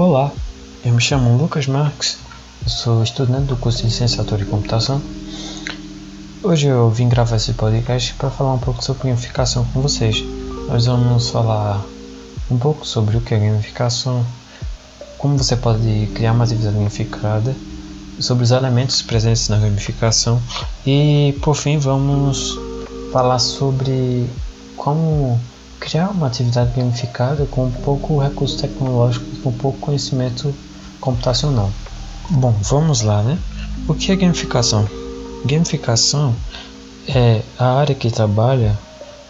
Olá, eu me chamo Lucas Marques, sou estudante do curso de Licenciatura em Computação. Hoje eu vim gravar esse podcast para falar um pouco sobre gamificação com vocês. Nós vamos falar um pouco sobre o que é gamificação, como você pode criar uma atividade gamificada, sobre os elementos presentes na gamificação e por fim vamos falar sobre como criar uma atividade gamificada com pouco recurso tecnológico com pouco conhecimento computacional. Bom, vamos lá, né? O que é gamificação? Gamificação é a área que trabalha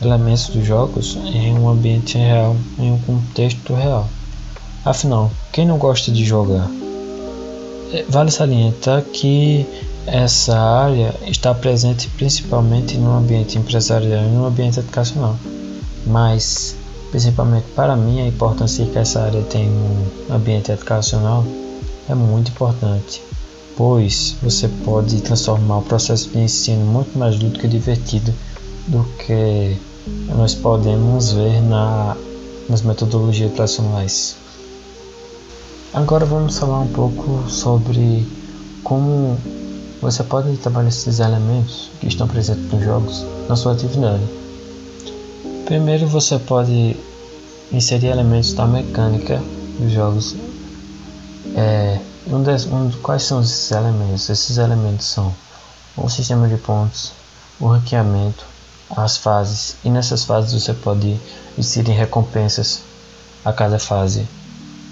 elementos dos jogos em um ambiente real, em um contexto real. Afinal, quem não gosta de jogar? É, vale salientar que essa área está presente principalmente no ambiente empresarial e no ambiente educacional mas principalmente para mim a importância que essa área tem no ambiente educacional é muito importante, pois você pode transformar o processo de ensino muito mais lúdico e divertido do que nós podemos ver na, nas metodologias tradicionais. Agora vamos falar um pouco sobre como você pode trabalhar esses elementos que estão presentes nos jogos na sua atividade. Primeiro você pode inserir elementos da mecânica dos jogos. É, um des, um, quais são esses elementos? Esses elementos são o sistema de pontos, o ranqueamento, as fases, e nessas fases você pode inserir recompensas a cada fase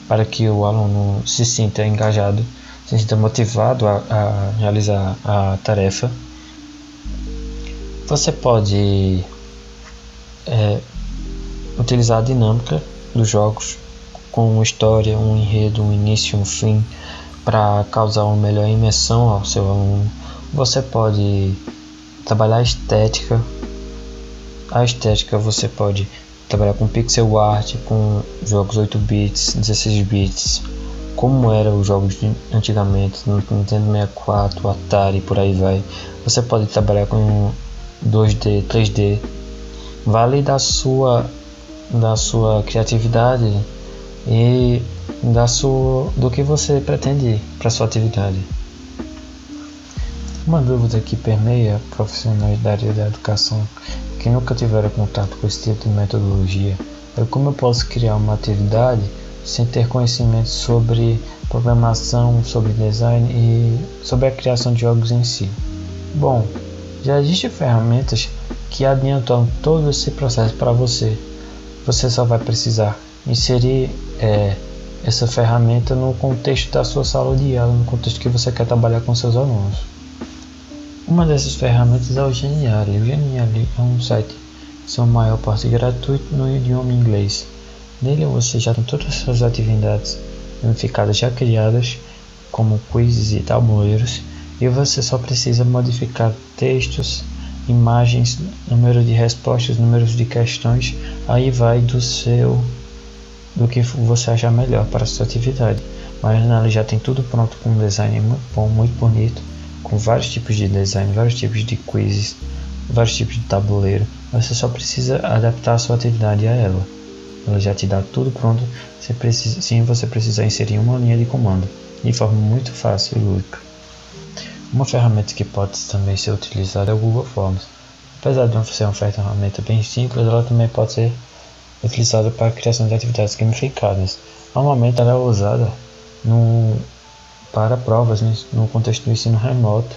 para que o aluno se sinta engajado, se sinta motivado a, a realizar a tarefa. Você pode é, utilizar a dinâmica dos jogos com uma história, um enredo, um início, um fim para causar uma melhor imersão ao seu aluno. Você pode trabalhar a estética. A estética você pode trabalhar com pixel art, com jogos 8 bits, 16 bits, como eram os jogos antigamente no Nintendo 64, Atari, por aí vai. Você pode trabalhar com 2D, 3D, vale da sua da sua criatividade e da sua do que você pretende para sua atividade. Uma dúvida que permeia profissionais da área da educação que nunca tiveram contato com esse tipo de metodologia é como eu posso criar uma atividade sem ter conhecimento sobre programação, sobre design e sobre a criação de jogos em si. Bom, já existem ferramentas que adiantam todo esse processo para você. Você só vai precisar inserir é, essa ferramenta no contexto da sua sala de aula, no contexto que você quer trabalhar com seus alunos. Uma dessas ferramentas é o Geniali. O Geniali é um site seu maior parte gratuito no idioma inglês. Nele você já tem todas as suas atividades unificadas já criadas, como quizzes e tabuleiros, e você só precisa modificar textos, imagens, número de respostas, números de questões, aí vai do seu do que você achar melhor para a sua atividade. Mas ela já tem tudo pronto com um design muito bom, muito bonito, com vários tipos de design, vários tipos de quizzes, vários tipos de tabuleiro. Você só precisa adaptar a sua atividade a ela. Ela já te dá tudo pronto, você precisa, sim você precisa inserir uma linha de comando, de forma muito fácil e lúdica. Uma ferramenta que pode também ser utilizada é o Google Forms. Apesar de ser uma ferramenta bem simples, ela também pode ser utilizada para a criação de atividades gamificadas. Normalmente ela é usada no, para provas no contexto do ensino remoto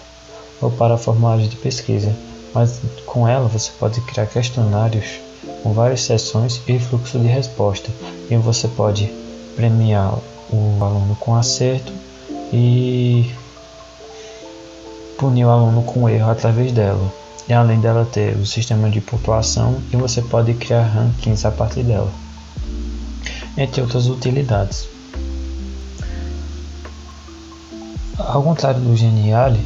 ou para formulários de pesquisa, mas com ela você pode criar questionários com várias sessões e fluxo de resposta, e você pode premiar o aluno com acerto e punir o aluno com erro através dela. E além dela ter o sistema de pontuação e você pode criar rankings a partir dela, entre outras utilidades. Ao contrário do Geniali,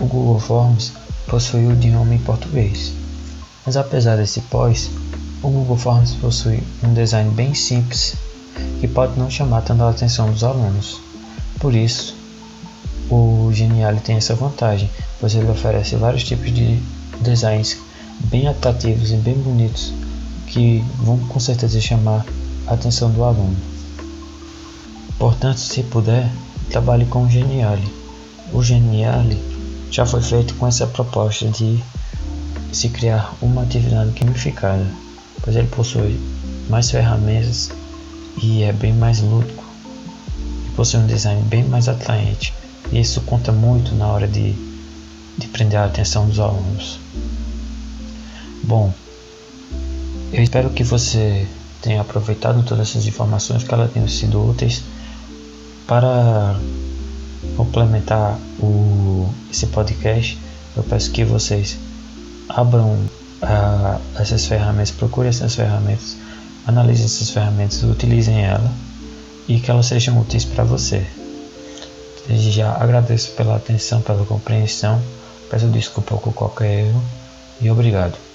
o Google Forms possui o idioma em português. Mas apesar desse pós, o Google Forms possui um design bem simples que pode não chamar tanto a atenção dos alunos. Por isso, o Geniali tem essa vantagem, pois ele oferece vários tipos de designs bem atrativos e bem bonitos que vão com certeza chamar a atenção do aluno. Portanto, se puder, trabalhe com o Geniali. O Geniali já foi feito com essa proposta de se criar uma atividade gamificada, pois ele possui mais ferramentas e é bem mais lúdico e possui um design bem mais atraente. Isso conta muito na hora de, de prender a atenção dos alunos. Bom, eu espero que você tenha aproveitado todas essas informações, que elas tenham sido úteis para complementar o, esse podcast. Eu peço que vocês abram uh, essas ferramentas, procurem essas ferramentas, analisem essas ferramentas, utilizem elas e que elas sejam úteis para você. Desde já agradeço pela atenção, pela compreensão, peço desculpa por qualquer erro e obrigado.